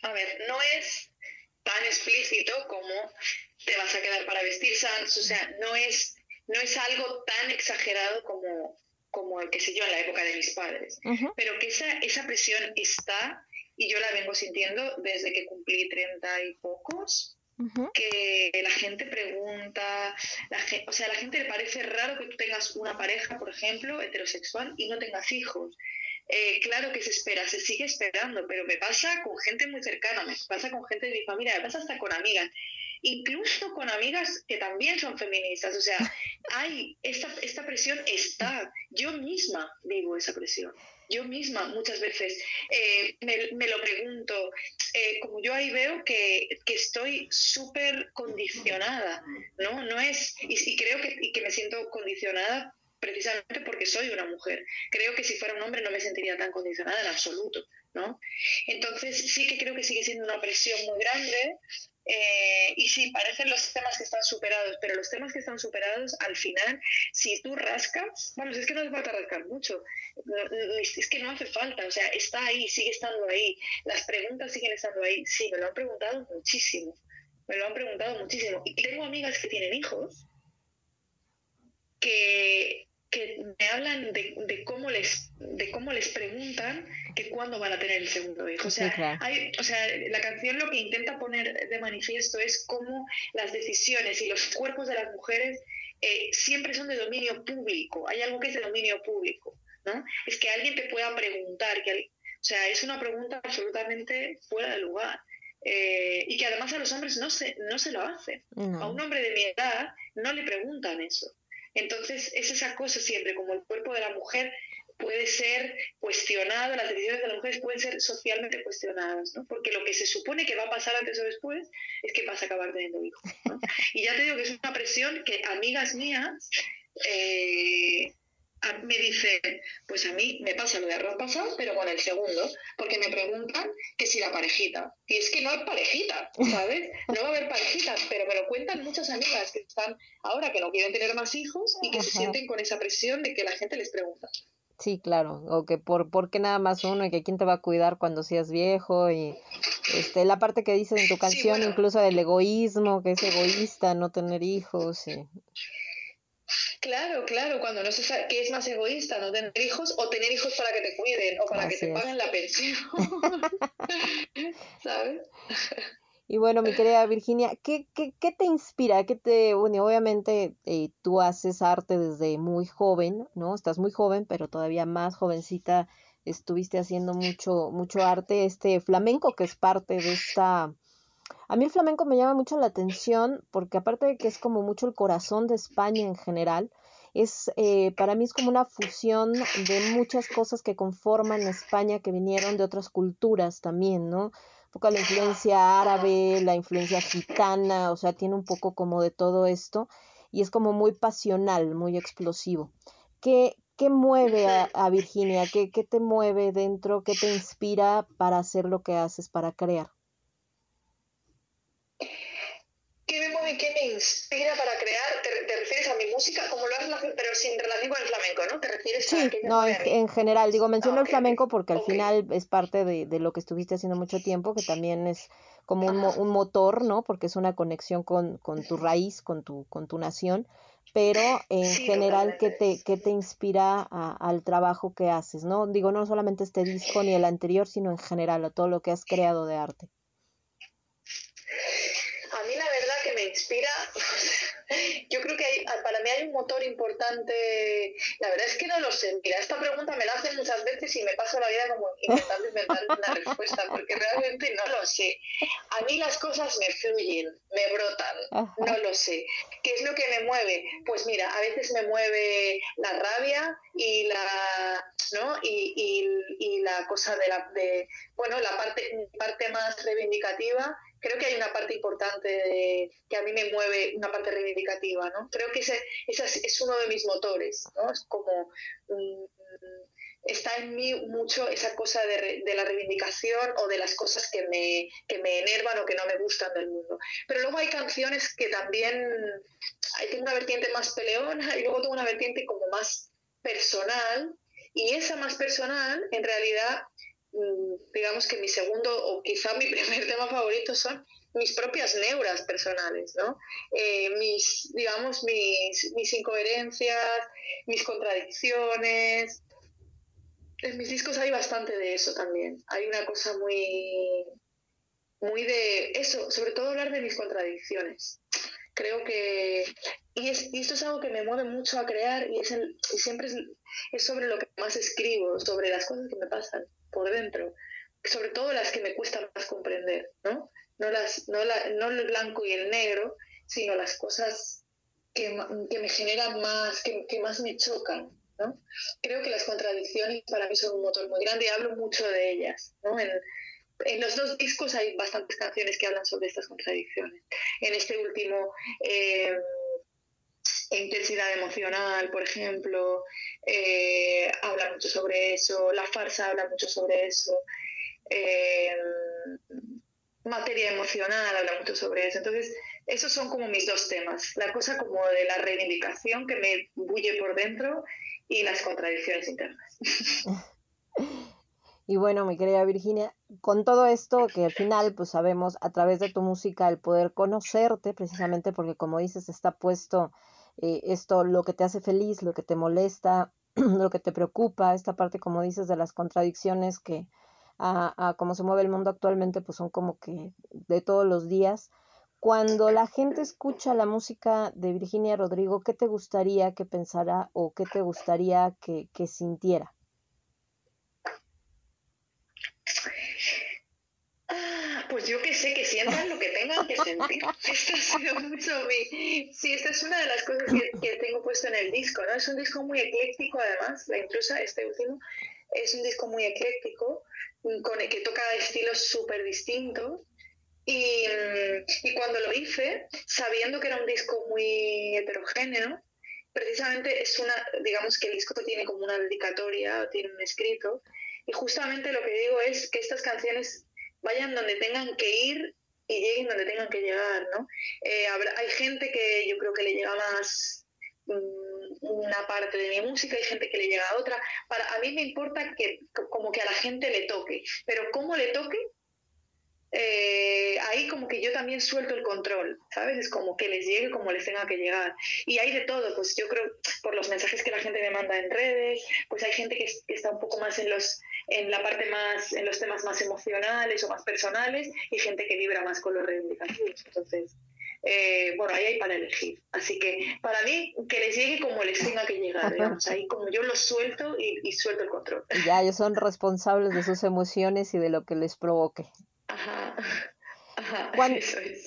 A ver, no es tan explícito como te vas a quedar para vestir Sans, o sea, no es, no es algo tan exagerado como, como el que sé yo en la época de mis padres, Ujú, pero que esa, esa presión está y yo la vengo sintiendo desde que cumplí treinta y pocos, que la gente pregunta, la ge- o sea, a la gente le parece raro que tú tengas una pareja, por ejemplo, heterosexual y no tengas hijos. Eh, claro que se espera, se sigue esperando, pero me pasa con gente muy cercana, me pasa con gente de mi familia, me pasa hasta con amigas, incluso con amigas que también son feministas. O sea, hay esta, esta presión está, yo misma vivo esa presión. Yo misma muchas veces eh, me, me lo pregunto, eh, como yo ahí veo que, que estoy súper condicionada, ¿no? No es, y, y creo que, y que me siento condicionada precisamente porque soy una mujer. Creo que si fuera un hombre no me sentiría tan condicionada en absoluto, ¿no? Entonces sí que creo que sigue siendo una presión muy grande eh, y sí, parecen los temas que están superados, pero los temas que están superados al final, si tú rascas, bueno, es que no hace falta rascar mucho, es que no hace falta, o sea, está ahí, sigue estando ahí, las preguntas siguen estando ahí, sí, me lo han preguntado muchísimo, me lo han preguntado muchísimo. Y tengo amigas que tienen hijos que, que me hablan de, de, cómo les, de cómo les preguntan que cuándo van a tener el segundo hijo. O sea, Sí, claro. hay, o sea, la canción lo que intenta poner de manifiesto es cómo las decisiones y los cuerpos de las mujeres eh, siempre son de dominio público. Hay algo que es de dominio público, ¿no? Es que alguien te pueda preguntar, que, al- o sea, es una pregunta absolutamente fuera de lugar. eh, y que además a los hombres no se, no se lo hacen. A un hombre de mi edad no le preguntan eso. Entonces es esa cosa siempre, como el cuerpo de la mujer puede ser cuestionado, las decisiones de las mujeres pueden ser socialmente cuestionadas, ¿no? Porque lo que se supone que va a pasar antes o después es que vas a acabar teniendo hijos. Y ya te digo que es una presión que amigas mías eh, me dicen, pues a mí me pasa lo de arroz pasado, pero con el segundo, porque me preguntan que si la parejita. Y es que no hay parejita, ¿sabes? No va a haber parejita, pero me lo cuentan muchas amigas que están ahora que no quieren tener más hijos y que se sienten con esa presión de que la gente les pregunta. Sí, claro, o que por, por qué nada más uno y que quién te va a cuidar cuando seas viejo y este la parte que dices en tu canción incluso del egoísmo, que es egoísta no tener hijos. Y... Claro, claro, cuando no se sabe qué es más egoísta, no tener hijos o tener hijos para que te cuiden o para que te paguen la pensión. ¿Sabes? Y bueno, mi querida Virginia, ¿qué, qué, qué te inspira? ¿Qué te bueno, Obviamente eh, tú haces arte desde muy joven, ¿no? Estás muy joven, pero todavía más jovencita estuviste haciendo mucho, mucho arte, este flamenco que es parte de esta... A mí el flamenco me llama mucho la atención porque aparte de que es como mucho el corazón de España en general, es eh, para mí es como una fusión de muchas cosas que conforman España que vinieron de otras culturas también, ¿no? poco la influencia árabe, la influencia gitana, o sea, tiene un poco como de todo esto y es como muy pasional, muy explosivo. ¿Qué, qué mueve a, Virginia? ¿Qué, ¿Qué te mueve dentro? ¿Qué te inspira para hacer lo que haces, para crear? ¿Qué me mueve, qué me inspira para crear? ¿Te, refieres a mi música? Como lo haces, pero sin relación con el flamenco, ¿no? ¿Te refieres sí, a no, en, general, digo, menciono el ah, flamenco porque al final es parte de, de, lo que estuviste haciendo mucho tiempo, que también es como un, un motor, ¿no? Porque es una conexión con, con, tu raíz, con tu, con tu nación, pero en general, ¿qué te, ¿qué te inspira al trabajo que haces, no? Digo, no solamente este disco ni el anterior, sino en general, a todo lo que has creado de arte. Inspira, yo creo que hay, para mí hay un motor importante, la verdad es que no lo sé, mira, esta pregunta me la hacen muchas veces y me paso la vida como intentando inventar una respuesta, porque realmente no lo sé. A mí las cosas me fluyen, me brotan, no lo sé. ¿Qué es lo que me mueve? Pues mira, a veces me mueve la rabia y la, ¿no? Y, y, y la cosa de la, de, bueno, la parte, parte más reivindicativa creo que hay una parte importante que a mí me mueve, una parte reivindicativa, ¿no? Creo que ese, es uno de mis motores, ¿no? Es como... está en mí mucho esa cosa de, la reivindicación o de las cosas que me, que me enervan o que no me gustan del mundo. Pero luego hay canciones que también... Hay una vertiente más peleona y luego tengo una vertiente como más personal y esa más personal en realidad digamos que mi segundo o quizá mi primer tema favorito son mis propias neuras personales, ¿no? Eh, mis, digamos, mis, mis incoherencias, mis contradicciones. En mis discos hay bastante de eso también. Hay una cosa muy, muy de eso, sobre todo hablar de mis contradicciones. Creo que, y, es, y esto es algo que me mueve mucho a crear y, es el, y siempre es sobre lo que más escribo, sobre las cosas que me pasan por dentro, sobre todo las que me cuesta más comprender, ¿no? No, las, no, la, no el blanco y el negro, sino las cosas que, que me generan más, que, que, más me chocan, ¿no? Creo que las contradicciones para mí son un motor muy grande y hablo mucho de ellas, ¿no? En, en los dos discos hay bastantes canciones que hablan sobre estas contradicciones. En este último, eh, intensidad emocional, por ejemplo, eh, habla mucho sobre eso, la farsa habla mucho sobre eso, eh, materia emocional habla mucho sobre eso. Entonces, esos son como mis dos temas, la cosa como de la reivindicación que me bulle por dentro y las contradicciones internas. Y bueno, mi querida Virginia, con todo esto que al final pues sabemos a través de tu música el poder conocerte precisamente porque como dices está puesto eh, esto, lo que te hace feliz, lo que te molesta, lo que te preocupa, esta parte, como dices, de las contradicciones que a, a cómo se mueve el mundo actualmente, pues son como que de todos los días. Cuando la gente escucha la música de Virginia Rodrigo, ¿qué te gustaría que pensara o qué te gustaría que, que sintiera? Pues yo que sé, que sientan lo que tengan que sentir. Esto ha sido mucho mi... Sí, esta es una de las cosas que, que, tengo puesto en el disco, ¿no? Es un disco muy ecléctico, además, La Intrusa, este último, es un disco muy ecléctico, con el que toca estilos súper distintos. Y, y cuando lo hice, sabiendo que era un disco muy heterogéneo, precisamente es una, digamos que el disco tiene como una dedicatoria, tiene un escrito, y justamente lo que digo es que estas canciones vayan donde tengan que ir y lleguen donde tengan que llegar, ¿no? Eh, hay gente que yo creo que le llega más mm, una parte de mi música, hay gente que le llega a otra. Para, a mí me importa que como que a la gente le toque, pero cómo le toque, eh, ahí como que yo también suelto el control, ¿sabes? Es como que les llegue como les tenga que llegar. Y hay de todo, pues yo creo, por los mensajes que la gente me manda en redes, pues hay gente que, está un poco más en los en la parte más, en los temas más emocionales o más personales, y gente que vibra más con los reivindicativos. Entonces, eh, bueno, ahí hay para elegir. Así que para mí, que les llegue como les tenga que llegar, digamos, ahí como yo los suelto y, y suelto el control. Ya, ellos son responsables de sus emociones y de lo que les provoque.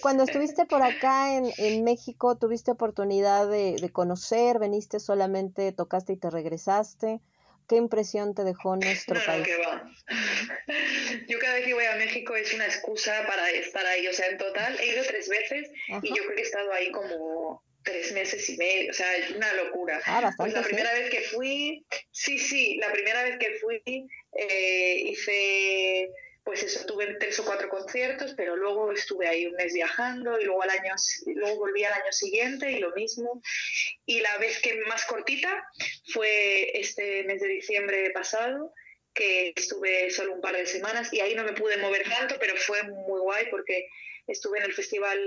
Cuando, estuviste por acá en, México, ¿tuviste oportunidad de, conocer? ¿Veniste solamente, tocaste y te regresaste? ¿Qué impresión te dejó nuestro país? Yo cada vez que voy a México es una excusa para estar ahí. O sea, en total he ido tres veces y yo creo que he estado ahí como tres meses y medio. O sea, es una locura. Ah, pues la primera vez que fui, sí, sí, la primera vez que fui eh, hice pues eso, tuve tres o cuatro conciertos, pero luego estuve ahí un mes viajando y luego al año, luego volví al año siguiente y lo mismo. Y la vez que más cortita fue este mes de diciembre pasado, que estuve solo un par de semanas y ahí no me pude mover tanto, pero fue muy guay porque estuve en el Festival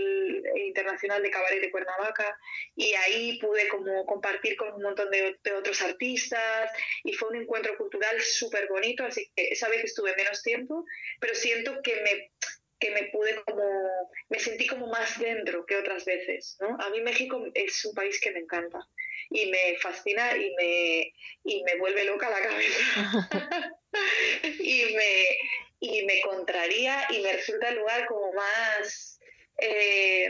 Internacional de Cabaret de Cuernavaca y ahí pude como compartir con un montón de, otros artistas y fue un encuentro cultural súper bonito, así que esa vez estuve menos tiempo, pero siento que me que me pude como, me sentí como más dentro que otras veces, ¿no? A mí México es un país que me encanta y me fascina y me, y me vuelve loca la cabeza. y, me, y me contraría y me resulta el lugar como más... Eh,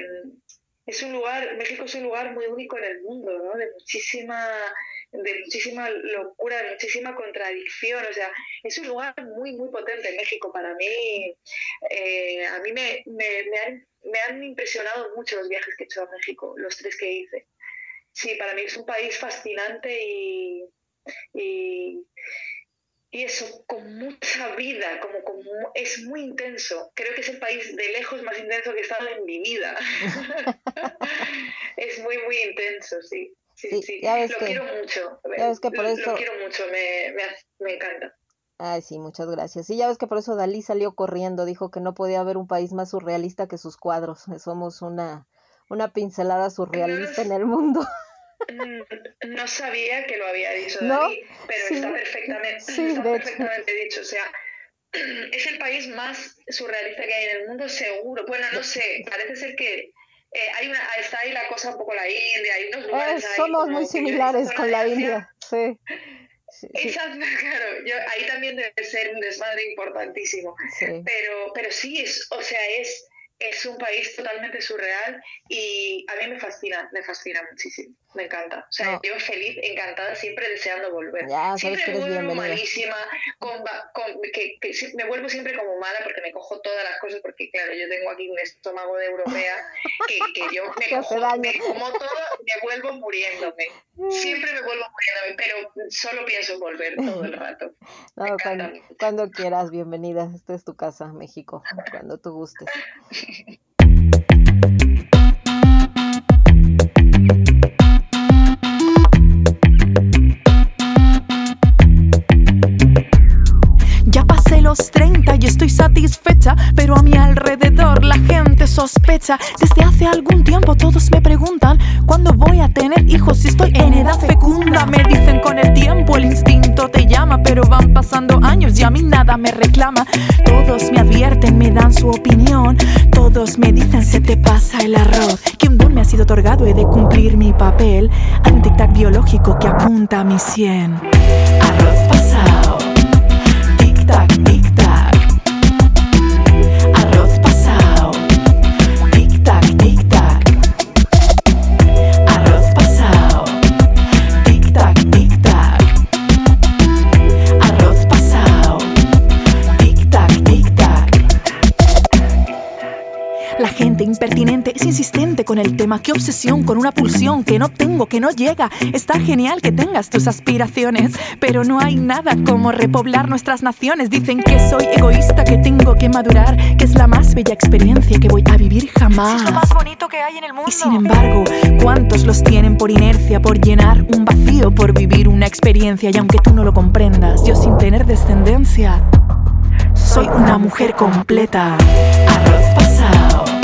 es un lugar, México es un lugar muy único en el mundo, ¿no? De muchísima, de muchísima locura, de muchísima contradicción, o sea, es un lugar muy, muy potente México para mí. Eh, a mí me, me, han, me han impresionado mucho los viajes que he hecho a México, los tres que hice. Sí, para mí es un país fascinante y y eso con mucha vida, como, como es muy intenso. Creo que es el país de lejos más intenso que he estado en mi vida. es muy, muy intenso, sí. Sí, sí, Lo quiero mucho. Ya ves que por eso... Lo quiero mucho, me, me, me encanta. Ay, sí, muchas gracias. Sí, ya ves que por eso Dalí salió corriendo, dijo que no podía haber un país más surrealista que sus cuadros. Somos una, una pincelada surrealista en el mundo. Mm, no sabía que lo había dicho David, pero está perfectamente, perfectamente dicho. O sea, es el país más surrealista que hay en el mundo, seguro. Bueno, no sé, parece ser que eh, hay una, está ahí la cosa un poco la India, hay unos lugares eh, Somos muy similares con la India, sí. Exacto, claro, yo, ahí también debe ser un desmadre importantísimo. Pero, pero sí, es, o sea, es, es un país totalmente surreal y a mí me fascina, me fascina muchísimo me encanta. O sea, yo feliz, encantada, siempre deseando volver. siempre me vuelvo malísima, con, que, me vuelvo siempre como mala porque me cojo todas las cosas, porque claro, yo tengo aquí un estómago de europea que, que yo me, cojo, me como todo, me vuelvo muriéndome. Siempre me vuelvo muriéndome, pero solo pienso volver todo el rato. cuando, cuando quieras, bienvenida. Esta es tu casa, México, cuando tú gustes. los 30 y estoy satisfecha, pero a mi alrededor la gente sospecha. Desde hace algún tiempo todos me preguntan cuándo voy a tener hijos si estoy en edad fecunda. Me dicen con el tiempo el instinto te llama, pero van pasando años y a mí nada me reclama. Todos me advierten, me dan su opinión. Todos me dicen se te pasa el arroz. Que un don me ha sido otorgado, he de cumplir mi papel. Hay un tic-tac biológico que apunta a mi 100. Arroz pasado. Tic-tac, tic-tac. Arroz pasado. Es insistente con el tema. Qué obsesión con una pulsión que no tengo, que no llega. Está genial que tengas tus aspiraciones, pero no hay nada como repoblar nuestras naciones. Dicen que soy egoísta, que tengo que madurar, que es la más bella experiencia que voy a vivir jamás. Es lo más bonito que hay en el mundo. Y sin embargo, ¿cuántos los tienen por inercia, por llenar un vacío, por vivir una experiencia? Y aunque tú no lo comprendas, yo sin tener descendencia, soy una mujer completa. Arroz pasado.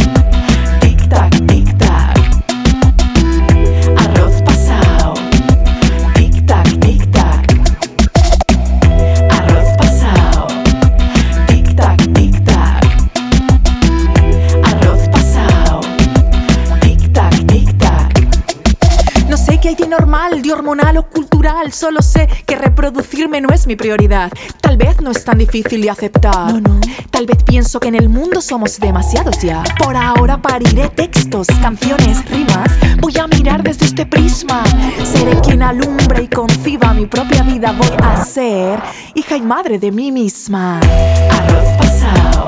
De normal, de hormonal o cultural. Solo sé que reproducirme no es mi prioridad. Tal vez no es tan difícil de aceptar. No, no. Tal vez pienso que en el mundo somos demasiados ya. Por ahora pariré textos, canciones, rimas. Voy a mirar desde este prisma. Seré quien alumbra y conciba mi propia vida. Voy a ser hija y madre de mí misma. Arroz pasado.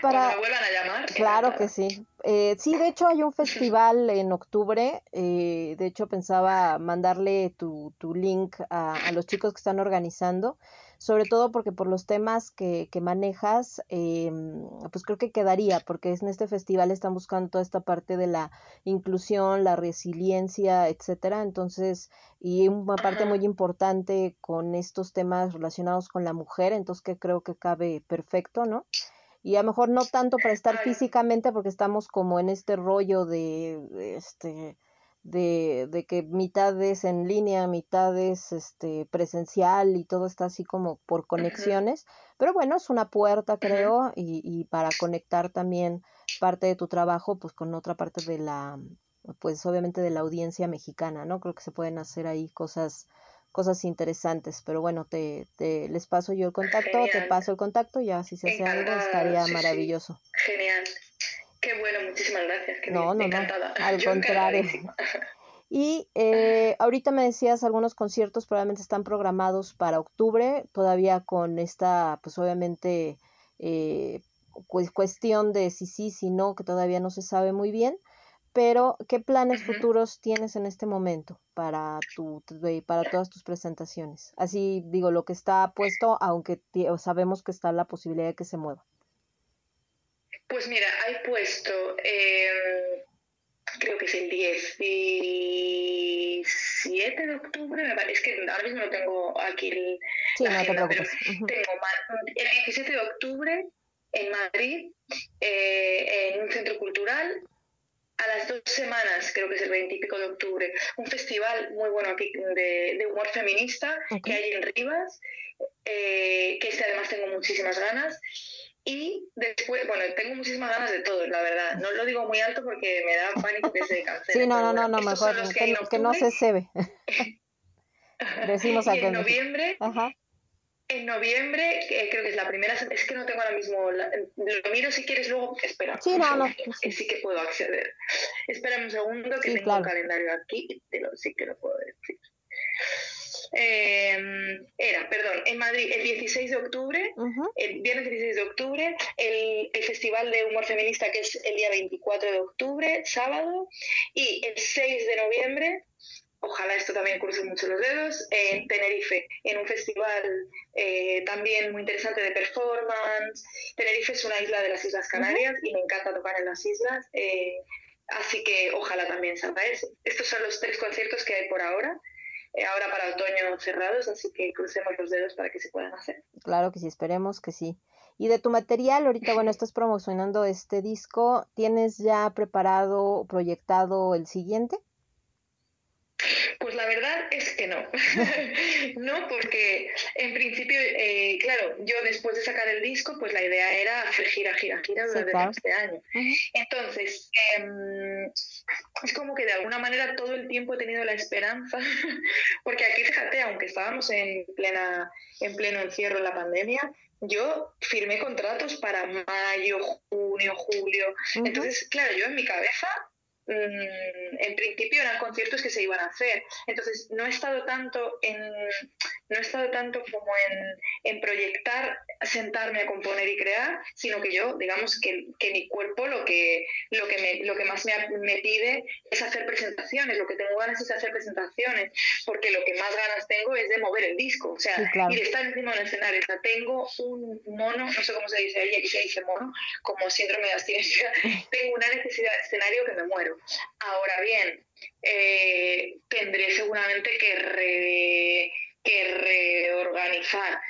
Para... Cuando me vuelvan a llamar. Claro que sí. Eh, sí, de hecho hay un festival en octubre. eh, de hecho pensaba mandarle tu, tu link a, a los chicos que están organizando, sobre todo porque por los temas que, que manejas, eh, pues creo que quedaría, porque es en este festival están buscando toda esta parte de la inclusión, la resiliencia, etcétera. Entonces, y una parte muy importante con estos temas relacionados con la mujer, entonces que creo que cabe perfecto, ¿no? Y a lo mejor no tanto para estar físicamente porque estamos como en este rollo de de este de, de que mitad es en línea, mitad es este presencial y todo está así como por conexiones, pero bueno, es una puerta creo y, y para conectar también parte de tu trabajo pues con otra parte de la pues obviamente de la audiencia mexicana, ¿no? Creo que se pueden hacer ahí cosas cosas interesantes, pero bueno, te, te les paso yo el contacto, te paso el contacto, ya si se hace algo estaría sí, sí. maravilloso. Genial. Qué bueno, muchísimas gracias. Qué No, bien, no, no, encantada. al Yo contrario. Y eh, ahorita me decías, algunos conciertos probablemente están programados para octubre, todavía con esta, pues obviamente, eh, cu- cuestión de si sí, si no, que todavía no se sabe muy bien, pero ¿qué planes futuros tienes en este momento para tu, para todas tus presentaciones? Así digo, lo que está puesto, aunque sabemos que está la posibilidad de que se mueva. Pues mira, hay puesto, eh, creo que es el 17 de octubre, me parece, es que ahora mismo no tengo aquí el, Sí, la no te agenda, pero preocupes. Ujú. tengo el 17 de octubre en Madrid, eh, en un centro cultural, a las dos semanas, creo que es el 20 y pico de octubre, un festival muy bueno aquí de, de humor feminista que hay en Rivas, eh, que este además tengo muchísimas ganas. Y después, bueno, tengo muchísimas ganas de todo, la verdad. No lo digo muy alto porque me da pánico que se cancele. Sí, no, no, no, no, mejor que, no- que no octubre. se cebe. Decimos y en noviembre, Ajá. En noviembre, eh, creo que es la primera, es que no tengo ahora mismo, la- lo miro si quieres luego, espera. Sí, un no, no, sí. que sí que puedo acceder. Espera un segundo que Sí, tengo claro. el calendario aquí te lo, sí que lo puedo decir. Eh, era, perdón, en Madrid el 16 de octubre, el viernes 16 de octubre, el, el Festival de Humor Feminista que es el día 24 de octubre, sábado, y el 6 de noviembre, ojalá esto también cruce mucho los dedos, en Tenerife, en un festival eh, también muy interesante de performance. Tenerife es una isla de las Islas Canarias y me encanta tocar en las islas, eh, así que ojalá también salga ese. Estos son los tres conciertos que hay por ahora. eh, ahora para otoño cerrados, así que crucemos los dedos para que se puedan hacer. Claro que sí, esperemos que sí. Y de tu material, ahorita, bueno, estás promocionando este disco, ¿tienes ya preparado, proyectado el siguiente? Pues la verdad es que no. no, porque en principio, eh, claro, yo después de sacar el disco, pues la idea era hacer gira, gira, gira durante todo este año. Entonces, em, es como que de alguna manera todo el tiempo he tenido la esperanza, porque aquí fíjate, aun que estábamos en, plena, en pleno encierro en la pandemia, yo firmé contratos para mayo, junio, julio. Entonces, claro, yo en mi cabeza en principio eran conciertos que se iban a hacer. Entonces, no he estado tanto en, no he estado tanto como en, proyectar, sentarme a componer y crear, sino que yo, digamos, que, que mi cuerpo lo que, lo que, me, lo que más me, me, pide es hacer presentaciones, lo que tengo ganas es hacer presentaciones, porque lo que más ganas tengo es de mover el disco, o sea, y de estar encima del escenario. O sea, tengo un mono, no sé cómo se dice ahí, aquí se dice mono, como síndrome de abstinencia, tengo una necesidad de escenario que me muero. Ahora bien, eh, tendré seguramente que, que reorganizar,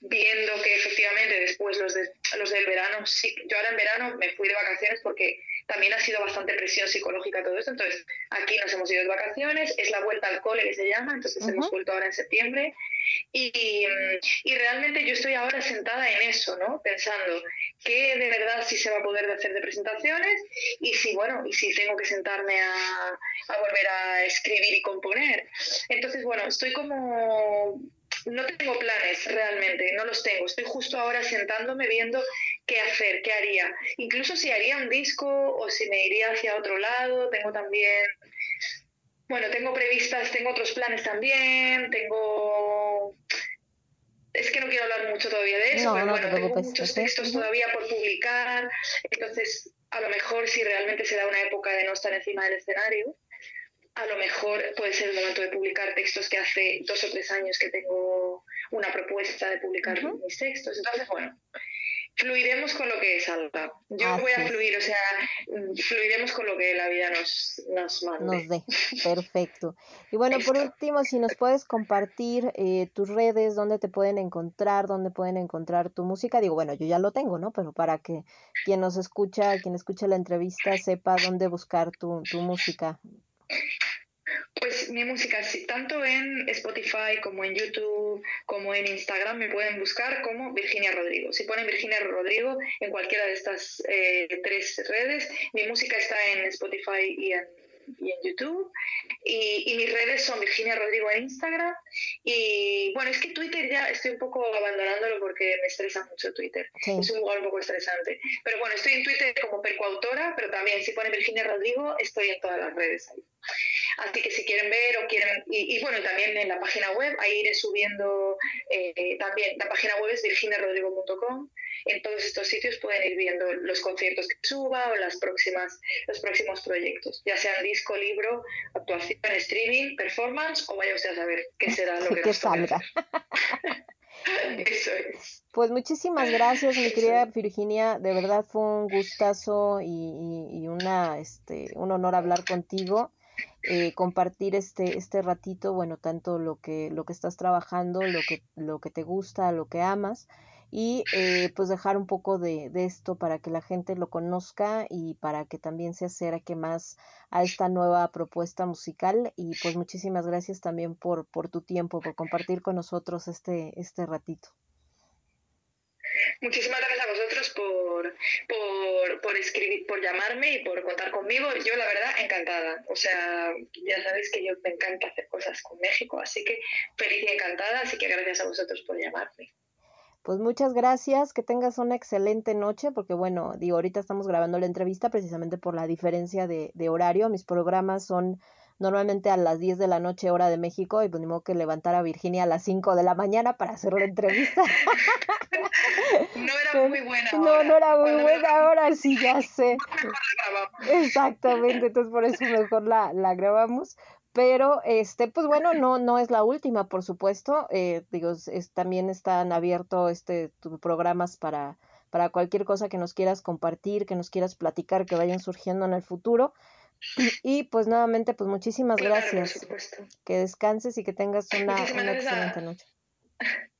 viendo que efectivamente después los, los del verano, sí, yo ahora en verano me fui de vacaciones porque también ha sido bastante presión psicológica todo esto, entonces aquí nos hemos ido de vacaciones, es la vuelta al cole que se llama, entonces hemos vuelto ahora en septiembre y, y, realmente yo estoy ahora sentada en eso, ¿no? Pensando que de verdad sí se va a poder hacer de presentaciones y si, bueno, y si tengo que sentarme a, a volver a escribir y componer. Entonces, bueno, estoy como no tengo planes realmente, no los tengo. Estoy justo ahora sentándome viendo qué hacer, qué haría. Incluso si haría un disco o si me iría hacia otro lado. Tengo también bueno, tengo previstas, tengo otros planes también, tengo... Es que no quiero hablar mucho todavía de eso, pero bueno, tengo muchos textos todavía por publicar, entonces a lo mejor si realmente se da una época de no estar encima del escenario, a lo mejor puede ser el momento de publicar textos que hace dos o tres años que tengo una propuesta de publicar mis textos. Entonces, bueno, fluiremos con lo que salga. Yo voy a fluir, o sea, fluiremos con lo que la vida nos, nos mande. Nos dé, perfecto. Y bueno, por último, si nos puedes compartir eh, tus redes, dónde te pueden encontrar, dónde pueden encontrar tu música. Digo, bueno, yo ya lo tengo, ¿no? Pero para que quien nos escucha, quien escuche la entrevista, sepa dónde buscar tu, tu música. Pues mi música, tanto en Spotify como en YouTube, como en Instagram, me pueden buscar como Virginia Rodrigo. Si ponen Virginia Rodrigo en cualquiera de estas eh, tres redes, mi música está en Spotify y en y en YouTube. Y, mis redes son Virginia Rodrigo en Instagram. Y bueno, es que Twitter ya estoy un poco abandonándolo porque me estresa mucho Twitter. Es un lugar un poco estresante. Pero bueno, estoy en Twitter como percoautora, pero también si ponen Virginia Rodrigo, estoy en todas las redes ahí. Así que si quieren ver o quieren, y, bueno, también en la página web, ahí iré subiendo, eh, también la página web es virginiarodrigo.com en todos estos sitios pueden ir viendo los conciertos que suba o las próximas, los próximos proyectos, ya sean disco, libro, actuación, streaming, performance o vaya usted a saber qué será lo que, salga. Eso es. Pues muchísimas gracias, mi querida Virginia. De verdad fue un gustazo y, una, este, un honor hablar contigo. Eh, compartir este, este ratito, bueno, tanto lo que, lo que estás trabajando, lo que, lo que te gusta, lo que amas y eh, pues dejar un poco de, esto para que la gente lo conozca y para que también se acerque más a esta nueva propuesta musical y pues muchísimas gracias también por, por tu tiempo, por compartir con nosotros este, este ratito. Muchísimas gracias a vosotros por, por, por, escribir, por llamarme y por contar conmigo. Yo, la verdad, encantada. O sea, ya sabéis que yo me encanta hacer cosas con México, así que feliz y encantada. Así que gracias a vosotros por llamarme. Pues muchas gracias, que tengas una excelente noche, porque bueno, digo, ahorita estamos grabando la entrevista precisamente por la diferencia de, de horario. Mis programas son normalmente a las 10 de la noche hora de México y pues ni que levantar a Virginia a las 5 de la mañana para hacer la entrevista. No era muy buena No, no era muy buena hora, sí, ya sé. Exactamente, entonces por eso mejor la, la grabamos pero este pues bueno no no es la última por supuesto eh, digo también están abiertos este programas para para cualquier cosa que nos quieras compartir que nos quieras platicar que vayan surgiendo en el futuro. Y pues nuevamente pues muchísimas gracias. que descanses y que tengas una, una excelente noche.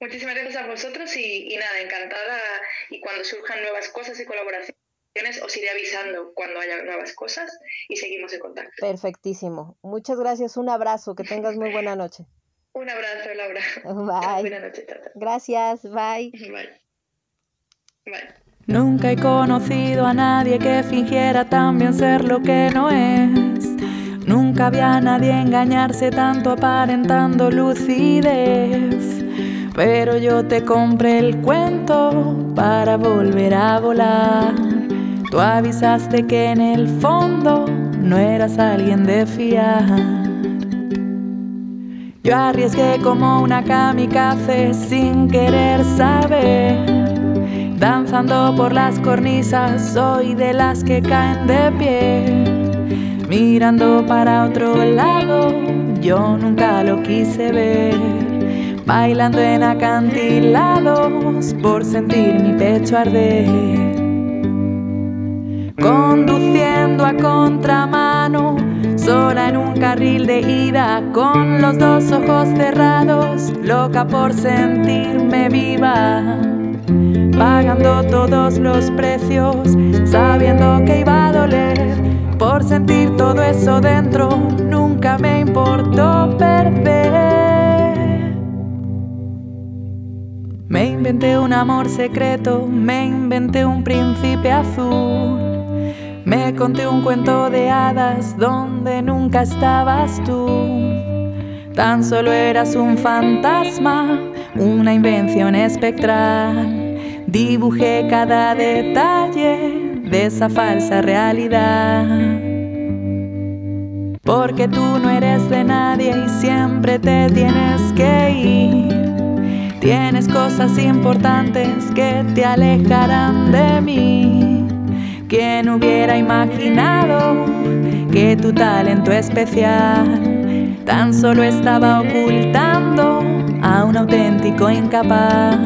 Muchísimas gracias a vosotros y, y nada encantada y cuando surjan nuevas cosas y colaboraciones os iré avisando cuando haya nuevas cosas y seguimos en contacto. Perfectísimo. Muchas gracias. Un abrazo. Que tengas muy buena noche. Un abrazo, Laura. Bye. Buenas noches. Gracias. Bye. Bye. Bye. Nunca he conocido a nadie que fingiera también ser lo que no es. Nunca nunca había nadie engañarse tanto aparentando lucidez. Pero yo te compré el cuento para volver a volar. Tú avisaste que en el fondo no eras alguien de fiar. Yo arriesgué como una kamikaze sin querer saber. Danzando por las cornisas, soy de las que caen de pie. Mirando para otro lado, yo nunca lo quise ver. Bailando en acantilados por sentir mi pecho arder conduciendo a contramano, sola en un carril de ida, con los dos ojos cerrados, loca por sentirme viva, pagando todos los precios, sabiendo que iba a doler, por sentir todo eso dentro, nunca me importó perder. Me inventé un amor secreto, me inventé un príncipe azul me conté un cuento de hadas donde nunca estabas tú. Tan solo eras un fantasma, una invención espectral. Dibujé cada detalle de esa falsa realidad. Porque tú no eres de nadie y siempre te tienes que ir. Tienes cosas importantes que te alejarán de mí. ¿Quién hubiera imaginado que tu talento especial tan solo estaba ocultando a un auténtico incapaz?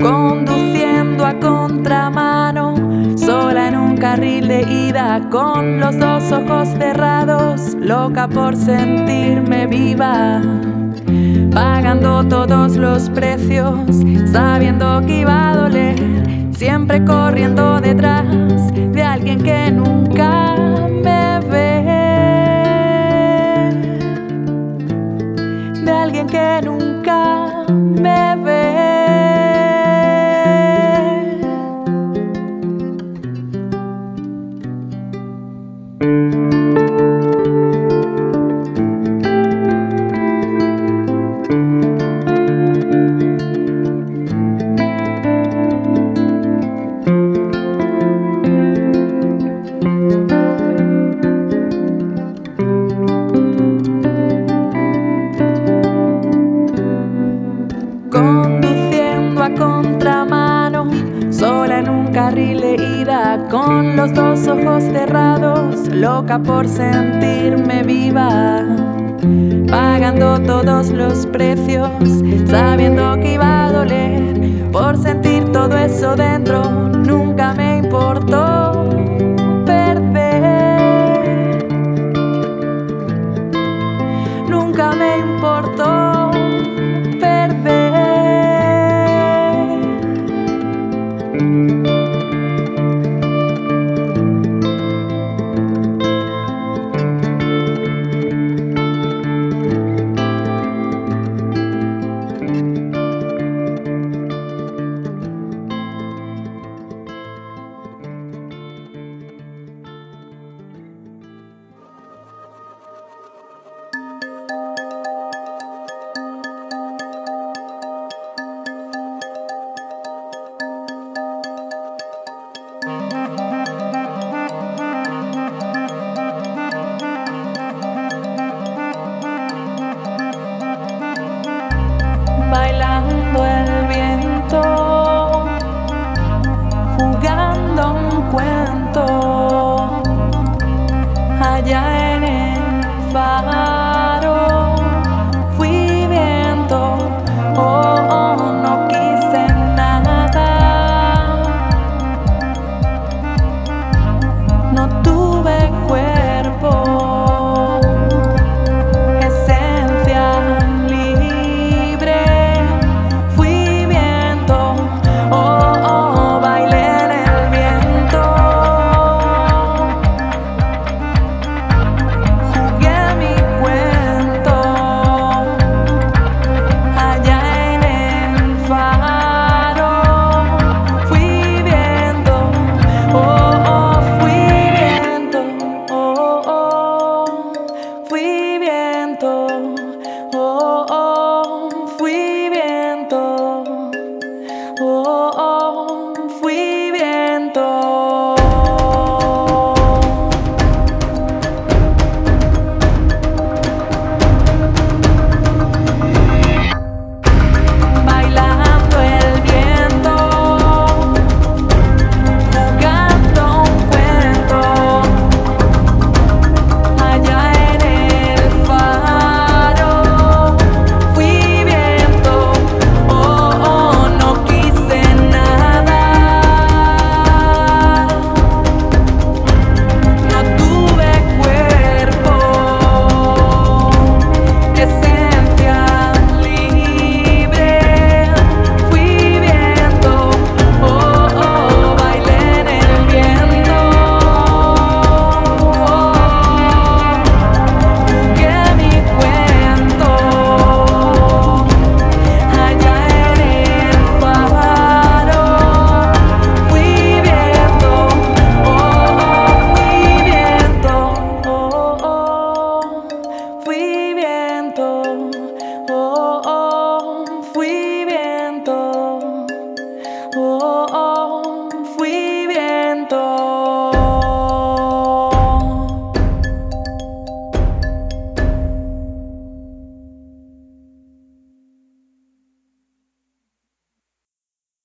Conduciendo a contramano, sola en un carril de ida, con los dos ojos cerrados, loca por sentirme viva pagando todos los precios, sabiendo que iba a doler siempre corriendo detrás de alguien que nunca me ve, de alguien que nunca me ve. Loca por sentirme viva, pagando todos los precios, sabiendo que iba a doler, por sentir todo eso dentro, nunca me importó